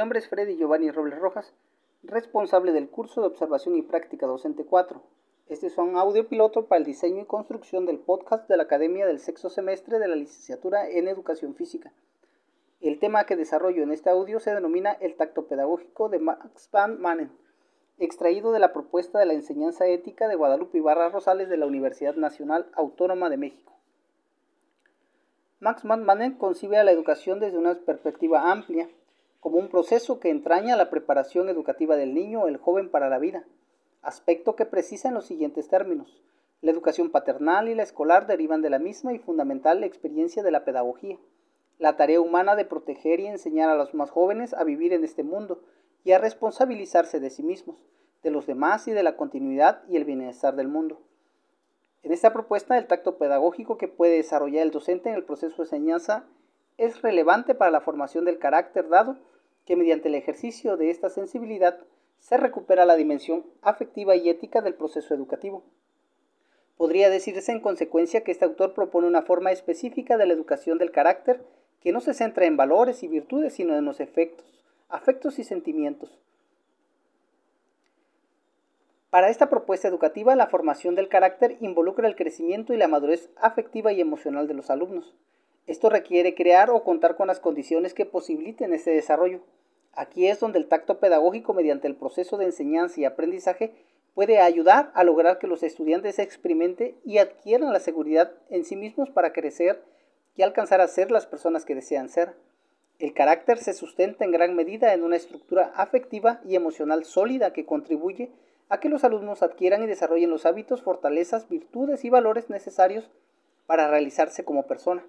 Nombre es Freddy Giovanni Robles Rojas, responsable del curso de Observación y Práctica Docente 4. Este es un audio piloto para el diseño y construcción del podcast de la Academia del sexto semestre de la licenciatura en Educación Física. El tema que desarrollo en este audio se denomina el tacto pedagógico de Max van Manen, extraído de la propuesta de la enseñanza ética de Guadalupe Ibarra Rosales de la Universidad Nacional Autónoma de México. Max van Manen concibe a la educación desde una perspectiva amplia, como un proceso que entraña la preparación educativa del niño o el joven para la vida, aspecto que precisa en los siguientes términos. La educación paternal y la escolar derivan de la misma y fundamental experiencia de la pedagogía, la tarea humana de proteger y enseñar a los más jóvenes a vivir en este mundo y a responsabilizarse de sí mismos, de los demás y de la continuidad y el bienestar del mundo. En esta propuesta, el tacto pedagógico que puede desarrollar el docente en el proceso de enseñanza es relevante para la formación del carácter dado que mediante el ejercicio de esta sensibilidad se recupera la dimensión afectiva y ética del proceso educativo. Podría decirse en consecuencia que este autor propone una forma específica de la educación del carácter que no se centra en valores y virtudes, sino en los efectos, afectos y sentimientos. Para esta propuesta educativa, la formación del carácter involucra el crecimiento y la madurez afectiva y emocional de los alumnos. Esto requiere crear o contar con las condiciones que posibiliten ese desarrollo. Aquí es donde el tacto pedagógico mediante el proceso de enseñanza y aprendizaje puede ayudar a lograr que los estudiantes experimenten y adquieran la seguridad en sí mismos para crecer y alcanzar a ser las personas que desean ser. El carácter se sustenta en gran medida en una estructura afectiva y emocional sólida que contribuye a que los alumnos adquieran y desarrollen los hábitos, fortalezas, virtudes y valores necesarios para realizarse como persona.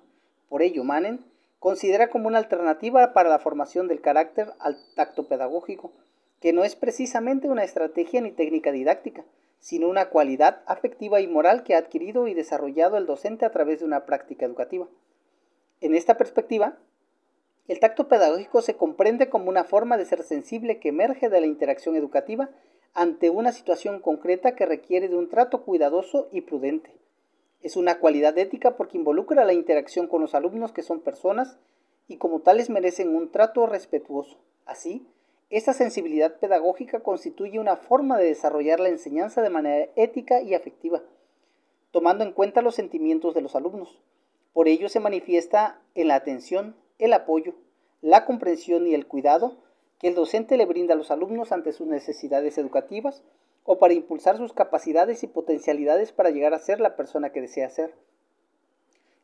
Por ello, Manen considera como una alternativa para la formación del carácter al tacto pedagógico, que no es precisamente una estrategia ni técnica didáctica, sino una cualidad afectiva y moral que ha adquirido y desarrollado el docente a través de una práctica educativa. En esta perspectiva, el tacto pedagógico se comprende como una forma de ser sensible que emerge de la interacción educativa ante una situación concreta que requiere de un trato cuidadoso y prudente. Es una cualidad ética porque involucra la interacción con los alumnos que son personas y como tales merecen un trato respetuoso. Así, esta sensibilidad pedagógica constituye una forma de desarrollar la enseñanza de manera ética y afectiva, tomando en cuenta los sentimientos de los alumnos. Por ello se manifiesta en la atención, el apoyo, la comprensión y el cuidado que el docente le brinda a los alumnos ante sus necesidades educativas o para impulsar sus capacidades y potencialidades para llegar a ser la persona que desea ser.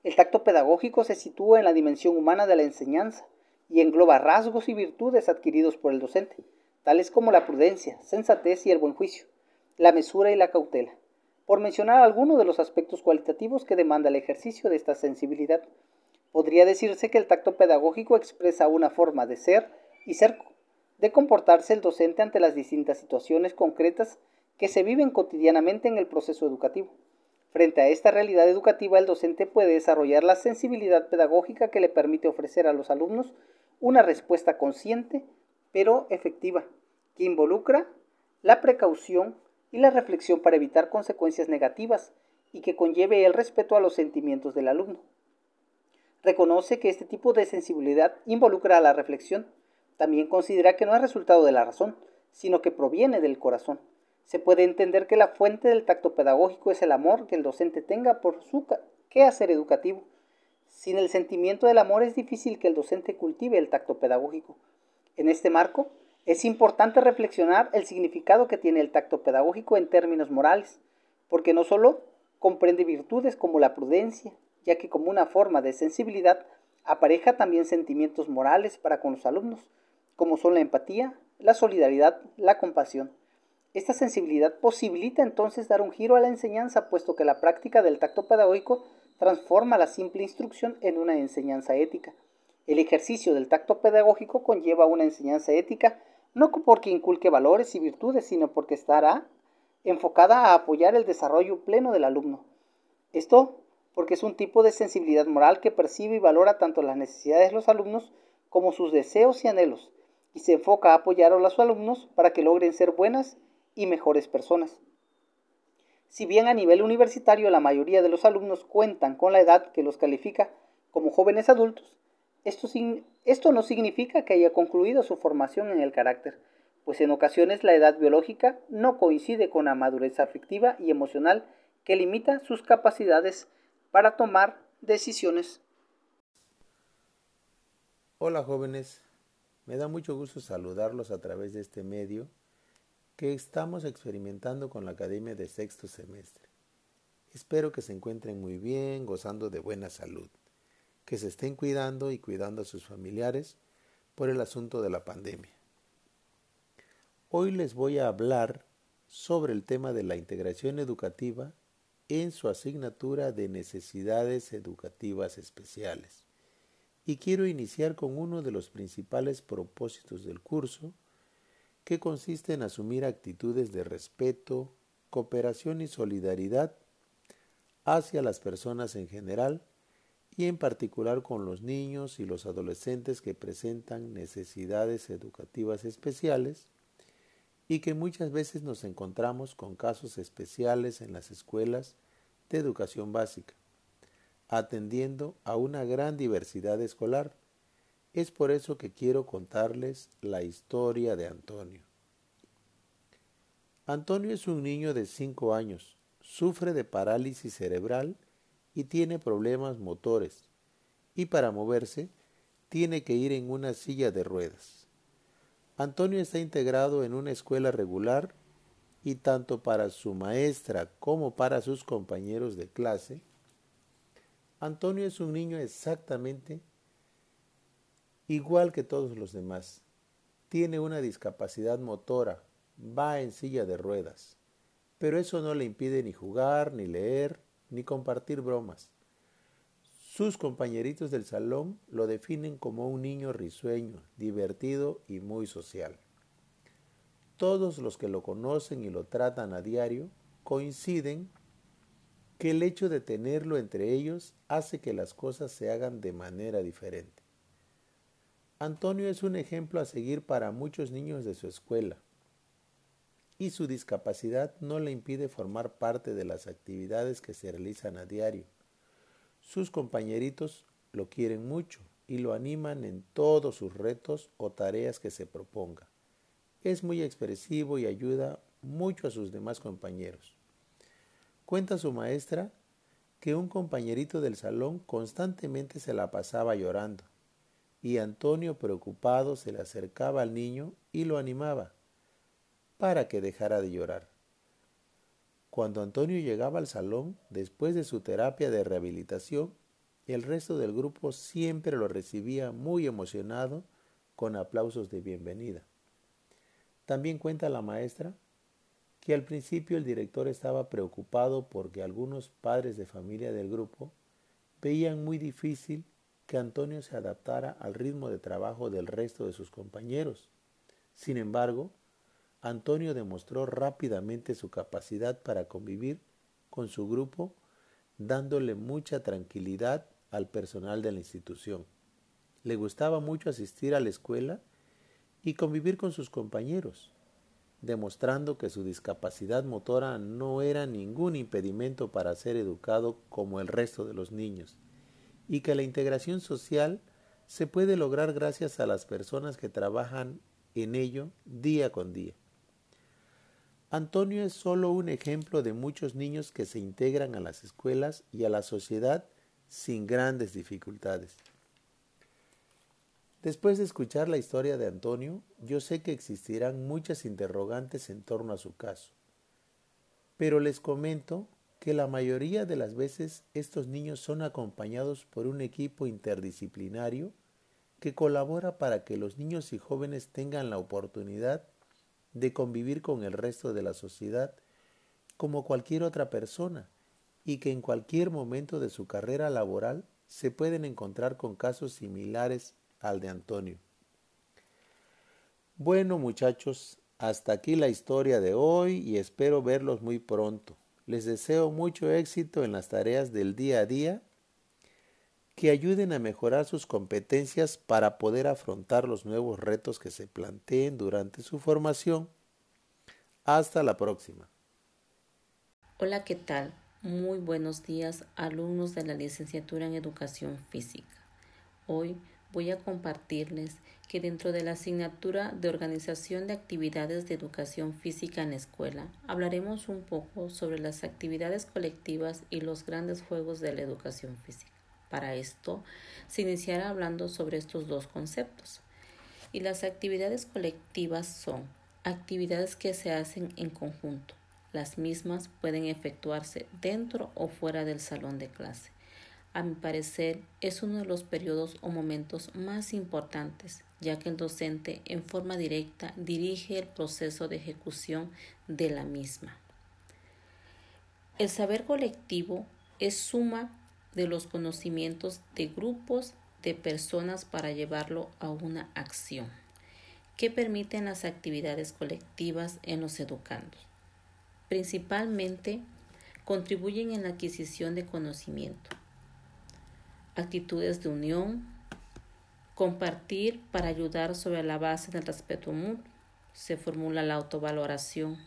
El tacto pedagógico se sitúa en la dimensión humana de la enseñanza y engloba rasgos y virtudes adquiridos por el docente, tales como la prudencia, sensatez y el buen juicio, la mesura y la cautela, por mencionar algunos de los aspectos cualitativos que demanda el ejercicio de esta sensibilidad. Podría decirse que el tacto pedagógico expresa una forma de ser y ser de comportarse el docente ante las distintas situaciones concretas que se viven cotidianamente en el proceso educativo. Frente a esta realidad educativa, el docente puede desarrollar la sensibilidad pedagógica que le permite ofrecer a los alumnos una respuesta consciente, pero efectiva, que involucra la precaución y la reflexión para evitar consecuencias negativas y que conlleve el respeto a los sentimientos del alumno. Reconoce que este tipo de sensibilidad involucra a la reflexión, también considera que no es resultado de la razón, sino que proviene del corazón. Se puede entender que la fuente del tacto pedagógico es el amor que el docente tenga por su quehacer educativo. Sin el sentimiento del amor es difícil que el docente cultive el tacto pedagógico. En este marco, es importante reflexionar el significado que tiene el tacto pedagógico en términos morales, porque no solo comprende virtudes como la prudencia, ya que como una forma de sensibilidad apareja también sentimientos morales para con los alumnos, como son la empatía, la solidaridad, la compasión. Esta sensibilidad posibilita entonces dar un giro a la enseñanza, puesto que la práctica del tacto pedagógico transforma la simple instrucción en una enseñanza ética. El ejercicio del tacto pedagógico conlleva una enseñanza ética no porque inculque valores y virtudes, sino porque estará enfocada a apoyar el desarrollo pleno del alumno. Esto porque es un tipo de sensibilidad moral que percibe y valora tanto las necesidades de los alumnos como sus deseos y anhelos, y se enfoca a apoyar a los alumnos para que logren ser buenas y mejores personas. Si bien a nivel universitario la mayoría de los alumnos cuentan con la edad que los califica como jóvenes adultos, Esto, no significa que haya concluido su formación en el carácter, pues en ocasiones la edad biológica no coincide con la madurez afectiva y emocional que limita sus capacidades para tomar decisiones. Hola jóvenes, me da mucho gusto saludarlos a través de este medio que estamos experimentando con la Academia de Sexto Semestre. Espero que se encuentren muy bien, gozando de buena salud, que se estén cuidando y cuidando a sus familiares por el asunto de la pandemia. Hoy les voy a hablar sobre el tema de la integración educativa en su asignatura de necesidades educativas especiales. Y quiero iniciar con uno de los principales propósitos del curso, que consiste en asumir actitudes de respeto, cooperación y solidaridad hacia las personas en general y en particular con los niños y los adolescentes que presentan necesidades educativas especiales y que muchas veces nos encontramos con casos especiales en las escuelas de educación básica, atendiendo a una gran diversidad escolar. Es por eso que quiero contarles la historia de Antonio. Antonio es un niño de 5 años, sufre de parálisis cerebral y tiene problemas motores, y para moverse tiene que ir en una silla de ruedas. Antonio está integrado en una escuela regular y tanto para su maestra como para sus compañeros de clase, Antonio es un niño exactamente igual que todos los demás. Tiene una discapacidad motora, va en silla de ruedas, pero eso no le impide ni jugar, ni leer, ni compartir bromas. Sus compañeritos del salón lo definen como un niño risueño, divertido y muy social. Todos los que lo conocen y lo tratan a diario coinciden que el hecho de tenerlo entre ellos hace que las cosas se hagan de manera diferente. Antonio es un ejemplo a seguir para muchos niños de su escuela y su discapacidad no le impide formar parte de las actividades que se realizan a diario sus compañeritos lo quieren mucho y lo animan en todos sus retos o tareas que se proponga. Es muy expresivo y ayuda mucho a sus demás compañeros. Cuenta su maestra que un compañerito del salón constantemente se la pasaba llorando, y Antonio preocupado se le acercaba al niño y lo animaba para que dejara de llorar. Cuando Antonio llegaba al salón, después de su terapia de rehabilitación, el resto del grupo siempre lo recibía muy emocionado con aplausos de bienvenida. También cuenta la maestra que al principio el director estaba preocupado porque algunos padres de familia del grupo veían muy difícil que Antonio se adaptara al ritmo de trabajo del resto de sus compañeros. Sin embargo, Antonio demostró rápidamente su capacidad para convivir con su grupo, dándole mucha tranquilidad al personal de la institución. Le gustaba mucho asistir a la escuela y convivir con sus compañeros, demostrando que su discapacidad motora no era ningún impedimento para ser educado como el resto de los niños, y que la integración social se puede lograr gracias a las personas que trabajan en ello día con día. Antonio es solo un ejemplo de muchos niños que se integran a las escuelas y a la sociedad sin grandes dificultades. Después de escuchar la historia de Antonio, yo sé que existirán muchas interrogantes en torno a su caso. Pero les comento que la mayoría de las veces estos niños son acompañados por un equipo interdisciplinario que colabora para que los niños y jóvenes tengan la oportunidad de convivir con el resto de la sociedad como cualquier otra persona y que en cualquier momento de su carrera laboral se pueden encontrar con casos similares al de Antonio. Bueno muchachos, hasta aquí la historia de hoy y espero verlos muy pronto. Les deseo mucho éxito en las tareas del día a día que ayuden a mejorar sus competencias para poder afrontar los nuevos retos que se planteen durante su formación. Hasta la próxima. Hola, ¿qué tal? Muy buenos días, alumnos de la licenciatura en Educación Física. Hoy voy a compartirles que dentro de la asignatura de organización de actividades de educación física en la escuela hablaremos un poco sobre las actividades colectivas y los grandes juegos de la educación física. Para esto se iniciará hablando sobre estos dos conceptos. Y las actividades colectivas son actividades que se hacen en conjunto. Las mismas pueden efectuarse dentro o fuera del salón de clase. A mi parecer, es uno de los periodos o momentos más importantes, ya que el docente en forma directa dirige el proceso de ejecución de la misma. El saber colectivo es suma de los conocimientos de grupos de personas para llevarlo a una acción que permiten las actividades colectivas en los educandos. Principalmente contribuyen en la adquisición de conocimiento, actitudes de unión, compartir para ayudar sobre la base del respeto mutuo, se formula la autovaloración,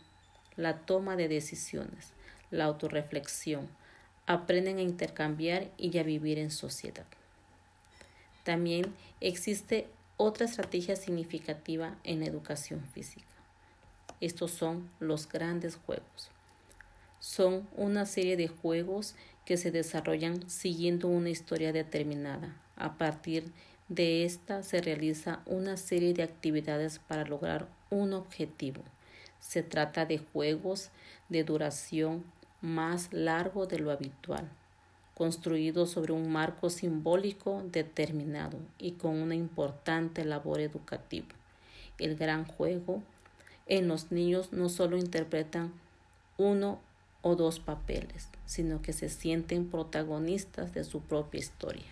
la toma de decisiones, la autorreflexión, aprenden a intercambiar y a vivir en sociedad. También existe otra estrategia significativa en la educación física. Estos son los grandes juegos. Son una serie de juegos que se desarrollan siguiendo una historia determinada. A partir de esta se realiza una serie de actividades para lograr un objetivo. Se trata de juegos de duración más largo de lo habitual, construido sobre un marco simbólico determinado y con una importante labor educativa. El gran juego en los niños no solo interpretan uno o dos papeles, sino que se sienten protagonistas de su propia historia,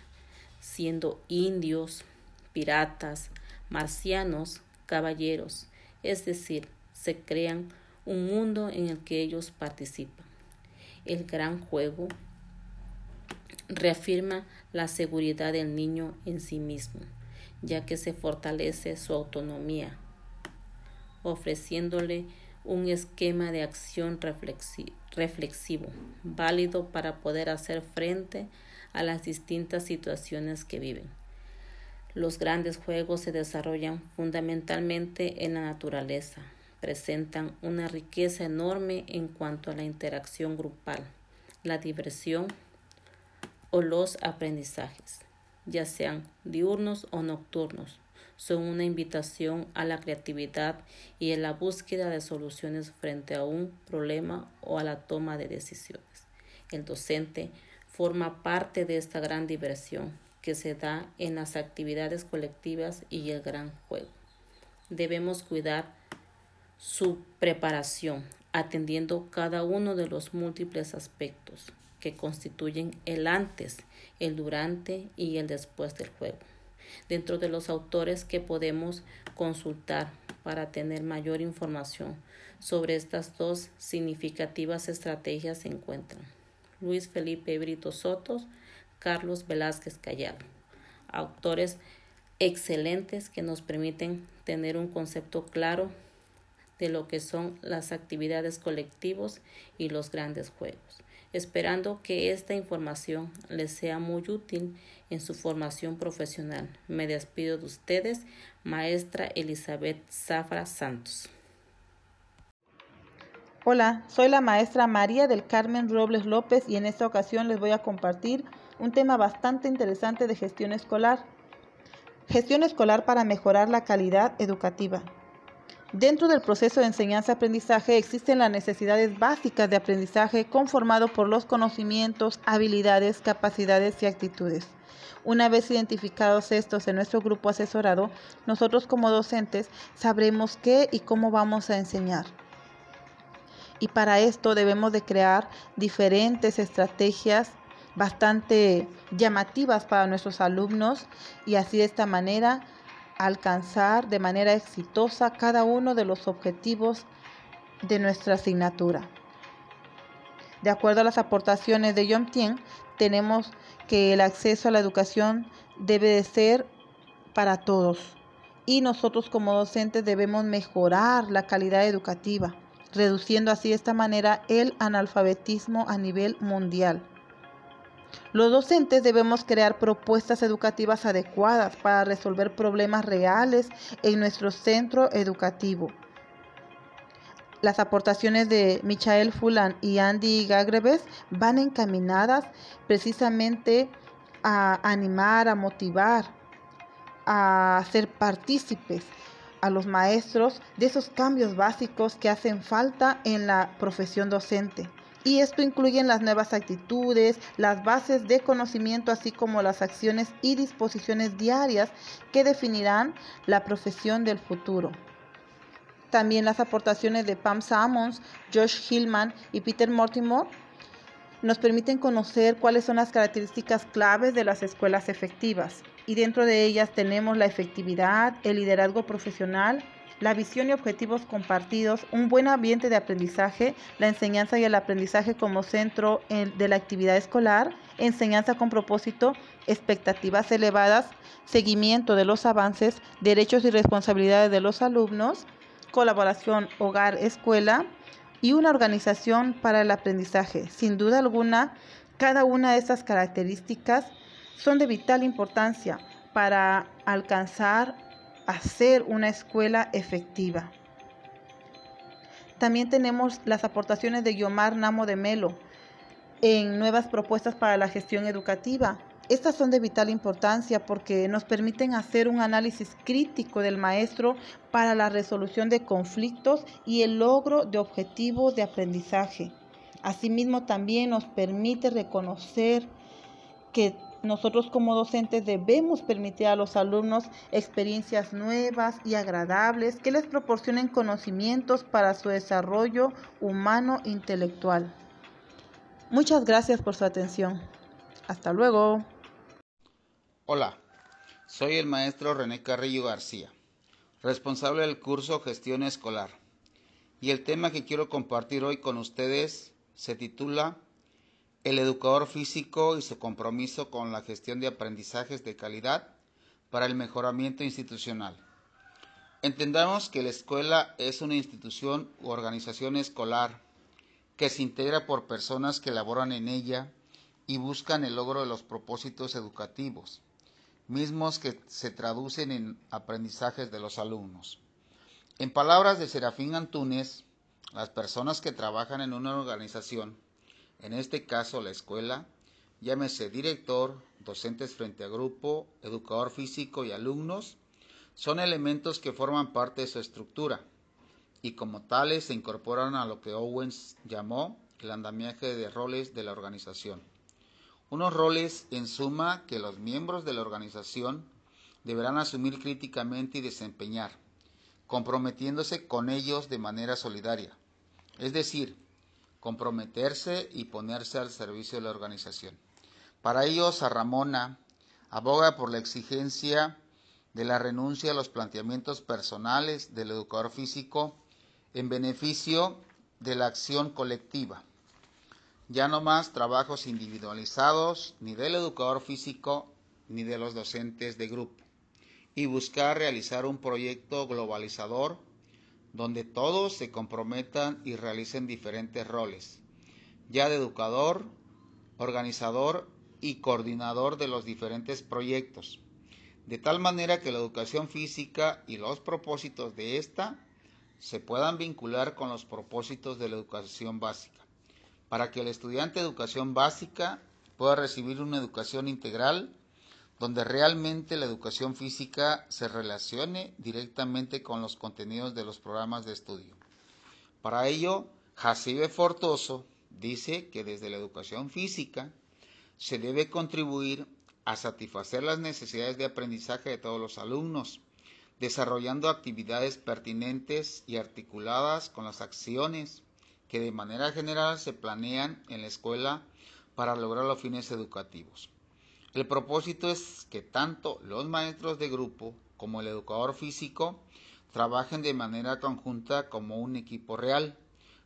siendo indios, piratas, marcianos, caballeros, es decir, se crean un mundo en el que ellos participan. El gran juego reafirma la seguridad del niño en sí mismo, ya que se fortalece su autonomía, ofreciéndole un esquema de acción reflexivo, válido para poder hacer frente a las distintas situaciones que viven. Los grandes juegos se desarrollan fundamentalmente en la naturaleza, presentan una riqueza enorme en cuanto a la interacción grupal, la diversión o los aprendizajes, ya sean diurnos o nocturnos, son una invitación a la creatividad y a la búsqueda de soluciones frente a un problema o a la toma de decisiones. El docente forma parte de esta gran diversión que se da en las actividades colectivas y el gran juego. Debemos cuidar su preparación, atendiendo cada uno de los múltiples aspectos que constituyen el antes, el durante y el después del juego. Dentro de los autores que podemos consultar para tener mayor información sobre estas dos significativas estrategias se encuentran. Luis Felipe Brito Sotos, Carlos Velázquez Callado, autores excelentes que nos permiten tener un concepto claro de lo que son las actividades colectivos y los grandes juegos, esperando que esta información les sea muy útil en su formación profesional. Me despido de ustedes, maestra Elizabeth Zafra Santos. Hola, soy la maestra María del Carmen Robles López y en esta ocasión les voy a compartir un tema bastante interesante de gestión escolar. Gestión escolar para mejorar la calidad educativa. Dentro del proceso de enseñanza-aprendizaje existen las necesidades básicas de aprendizaje conformado por los conocimientos, habilidades, capacidades y actitudes. Una vez identificados estos en nuestro grupo asesorado, nosotros como docentes sabremos qué y cómo vamos a enseñar. Y para esto debemos de crear diferentes estrategias bastante llamativas para nuestros alumnos y así de esta manera alcanzar de manera exitosa cada uno de los objetivos de nuestra asignatura. De acuerdo a las aportaciones de Tien, tenemos que el acceso a la educación debe de ser para todos y nosotros como docentes debemos mejorar la calidad educativa, reduciendo así de esta manera el analfabetismo a nivel mundial. Los docentes debemos crear propuestas educativas adecuadas para resolver problemas reales en nuestro centro educativo. Las aportaciones de Michael Fulan y Andy Gagreves van encaminadas precisamente a animar, a motivar, a ser partícipes a los maestros de esos cambios básicos que hacen falta en la profesión docente. Y esto incluye las nuevas actitudes, las bases de conocimiento, así como las acciones y disposiciones diarias que definirán la profesión del futuro. También las aportaciones de Pam Sammons, Josh Hillman y Peter Mortimer nos permiten conocer cuáles son las características claves de las escuelas efectivas. Y dentro de ellas tenemos la efectividad, el liderazgo profesional, la visión y objetivos compartidos, un buen ambiente de aprendizaje, la enseñanza y el aprendizaje como centro de la actividad escolar, enseñanza con propósito, expectativas elevadas, seguimiento de los avances, derechos y responsabilidades de los alumnos, colaboración hogar-escuela y una organización para el aprendizaje. Sin duda alguna, cada una de estas características son de vital importancia para alcanzar a ser una escuela efectiva. También tenemos las aportaciones de Guiomar Namo de Melo en nuevas propuestas para la gestión educativa, estas son de vital importancia porque nos permiten hacer un análisis crítico del maestro para la resolución de conflictos y el logro de objetivos de aprendizaje. Asimismo, también nos permite reconocer que nosotros como docentes debemos permitir a los alumnos experiencias nuevas y agradables que les proporcionen conocimientos para su desarrollo humano intelectual. Muchas gracias por su atención. Hasta luego. Hola, soy el maestro René Carrillo García, responsable del curso Gestión Escolar. Y el tema que quiero compartir hoy con ustedes se titula El educador físico y su compromiso con la gestión de aprendizajes de calidad para el mejoramiento institucional. Entendamos que la escuela es una institución u organización escolar que se integra por personas que laboran en ella y buscan el logro de los propósitos educativos mismos que se traducen en aprendizajes de los alumnos. En palabras de Serafín Antúnez, las personas que trabajan en una organización, en este caso la escuela, llámese director, docentes frente a grupo, educador físico y alumnos, son elementos que forman parte de su estructura y como tales se incorporan a lo que Owens llamó el andamiaje de roles de la organización. Unos roles, en suma, que los miembros de la organización deberán asumir críticamente y desempeñar, comprometiéndose con ellos de manera solidaria. Es decir, comprometerse y ponerse al servicio de la organización. Para ello, Ramona aboga por la exigencia de la renuncia a los planteamientos personales del educador físico en beneficio de la acción colectiva ya no más trabajos individualizados ni del educador físico ni de los docentes de grupo y buscar realizar un proyecto globalizador donde todos se comprometan y realicen diferentes roles, ya de educador, organizador y coordinador de los diferentes proyectos, de tal manera que la educación física y los propósitos de ésta se puedan vincular con los propósitos de la educación básica. Para que el estudiante de educación básica pueda recibir una educación integral donde realmente la educación física se relacione directamente con los contenidos de los programas de estudio. Para ello, Jacibe Fortoso dice que desde la educación física se debe contribuir a satisfacer las necesidades de aprendizaje de todos los alumnos, desarrollando actividades pertinentes y articuladas con las acciones, que de manera general se planean en la escuela para lograr los fines educativos. El propósito es que tanto los maestros de grupo como el educador físico trabajen de manera conjunta como un equipo real,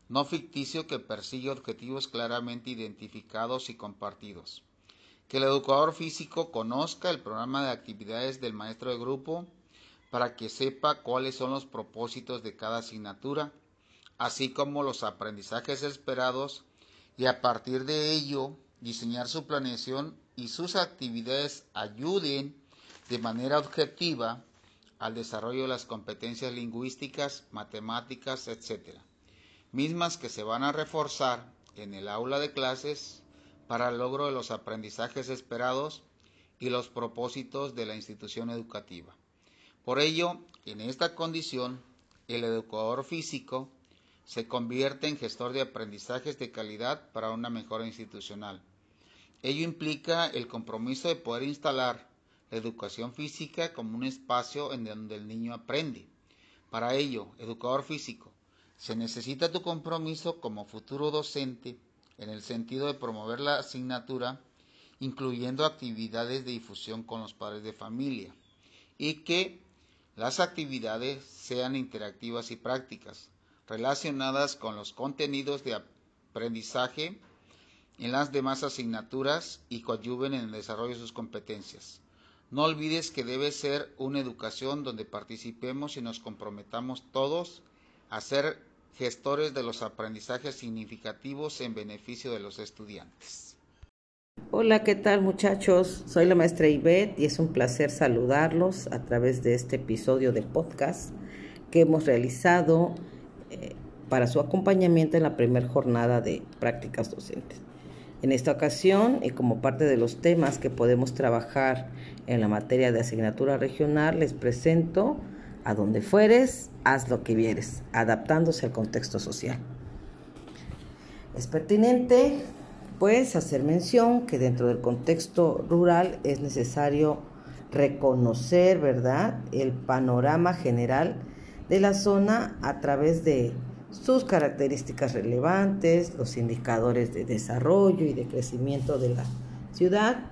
no ficticio que persigue objetivos claramente identificados y compartidos. Que el educador físico conozca el programa de actividades del maestro de grupo para que sepa cuáles son los propósitos de cada asignatura así como los aprendizajes esperados y a partir de ello diseñar su planeación y sus actividades ayuden de manera objetiva al desarrollo de las competencias lingüísticas, matemáticas, etc., mismas que se van a reforzar en el aula de clases para el logro de los aprendizajes esperados y los propósitos de la institución educativa. Por ello, en esta condición, el educador físico se convierte en gestor de aprendizajes de calidad para una mejora institucional. Ello implica el compromiso de poder instalar la educación física como un espacio en donde el niño aprende. Para ello, educador físico, se necesita tu compromiso como futuro docente en el sentido de promover la asignatura, incluyendo actividades de difusión con los padres de familia, y que las actividades sean interactivas y prácticas, relacionadas con los contenidos de aprendizaje en las demás asignaturas y coadyuven en el desarrollo de sus competencias. No olvides que debe ser una educación donde participemos y nos comprometamos todos a ser gestores de los aprendizajes significativos en beneficio de los estudiantes. Hola, ¿qué tal muchachos? Soy la maestra Ivette y es un placer saludarlos a través de este episodio de podcast que hemos realizado eh, para su acompañamiento en la primera jornada de prácticas docentes. En esta ocasión, y como parte de los temas que podemos trabajar en la materia de asignatura regional, les presento a donde fueres, haz lo que vieres, adaptándose al contexto social. Es pertinente, pues, hacer mención que dentro del contexto rural es necesario reconocer, ¿verdad?, el panorama general de la zona a través de sus características relevantes, los indicadores de desarrollo y de crecimiento de la ciudad.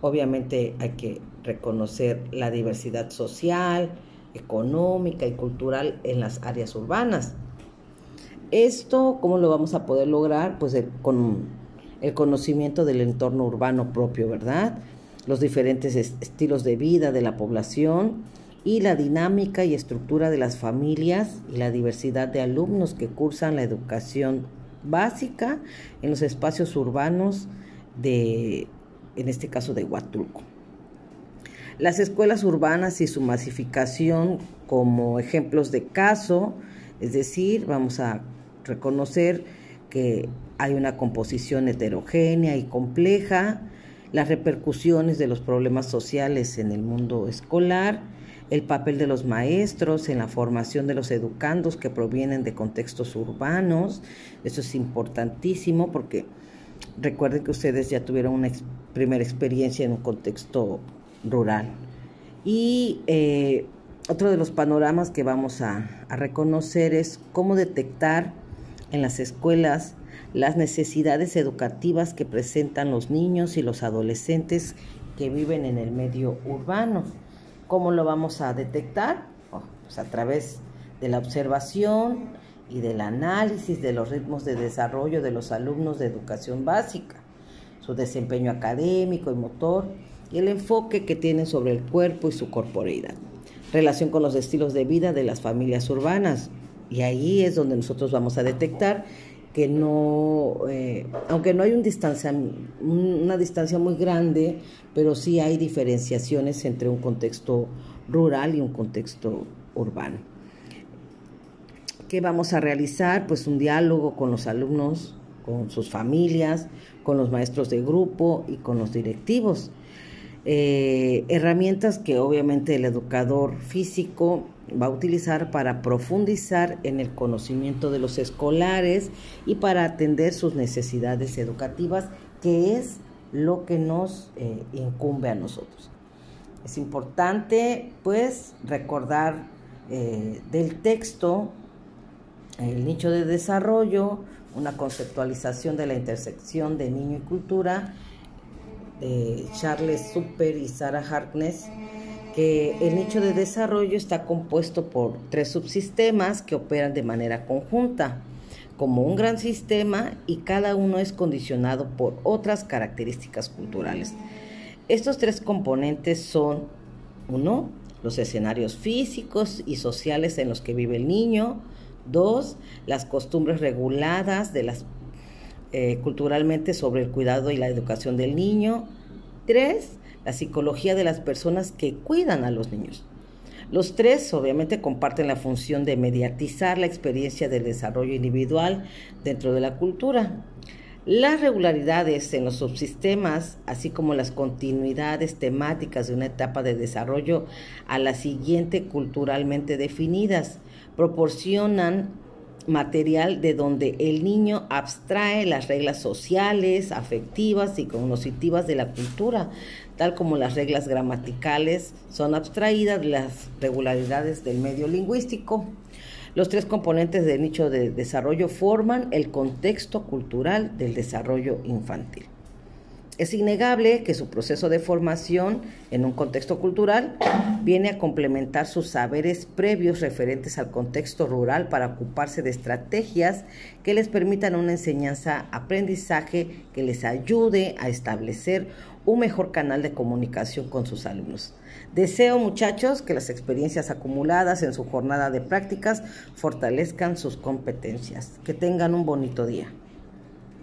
Obviamente hay que reconocer la diversidad social, económica y cultural en las áreas urbanas. Esto, ¿cómo lo vamos a poder lograr? Pues con el conocimiento del entorno urbano propio, ¿verdad? Los diferentes estilos de vida de la población y la dinámica y estructura de las familias y la diversidad de alumnos que cursan la educación básica en los espacios urbanos de, en este caso, de Huatulco. Las escuelas urbanas y su masificación como ejemplos de caso, es decir, vamos a reconocer que hay una composición heterogénea y compleja, las repercusiones de los problemas sociales en el mundo escolar, el papel de los maestros en la formación de los educandos que provienen de contextos urbanos. Eso es importantísimo porque recuerden que ustedes ya tuvieron una primera experiencia en un contexto rural. Y eh, otro de los panoramas que vamos a, a reconocer es cómo detectar en las escuelas las necesidades educativas que presentan los niños y los adolescentes que viven en el medio urbano. ¿Cómo lo vamos a detectar? Pues a través de la observación y del análisis de los ritmos de desarrollo de los alumnos de educación básica, su desempeño académico y motor, y el enfoque que tienen sobre el cuerpo y su corporeidad. Relación con los estilos de vida de las familias urbanas. Y ahí es donde nosotros vamos a detectar que no, eh, aunque no hay un una distancia muy grande, pero sí hay diferenciaciones entre un contexto rural y un contexto urbano. ¿Qué vamos a realizar? Pues un diálogo con los alumnos, con sus familias, con los maestros de grupo y con los directivos. Eh, herramientas que obviamente el educador físico va a utilizar para profundizar en el conocimiento de los escolares y para atender sus necesidades educativas, que es lo que nos eh, incumbe a nosotros. Es importante, pues, recordar eh, del texto el nicho de desarrollo, una conceptualización de la intersección de niño y cultura, de Charles Super y Sarah Harkness, que el nicho de desarrollo está compuesto por tres subsistemas que operan de manera conjunta, como un gran sistema y cada uno es condicionado por otras características culturales. Estos tres componentes son, uno, los escenarios físicos y sociales en los que vive el niño, dos, las costumbres reguladas de las eh, culturalmente sobre el cuidado y la educación del niño. Tres, la psicología de las personas que cuidan a los niños. Los tres obviamente comparten la función de mediatizar la experiencia del desarrollo individual dentro de la cultura. Las regularidades en los subsistemas, así como las continuidades temáticas de una etapa de desarrollo a la siguiente culturalmente definidas, proporcionan material de donde el niño abstrae las reglas sociales, afectivas y cognitivas de la cultura, tal como las reglas gramaticales son abstraídas de las regularidades del medio lingüístico. Los tres componentes del nicho de desarrollo forman el contexto cultural del desarrollo infantil. Es innegable que su proceso de formación en un contexto cultural viene a complementar sus saberes previos referentes al contexto rural para ocuparse de estrategias que les permitan una enseñanza-aprendizaje que les ayude a establecer un mejor canal de comunicación con sus alumnos. Deseo, muchachos, que las experiencias acumuladas en su jornada de prácticas fortalezcan sus competencias. Que tengan un bonito día.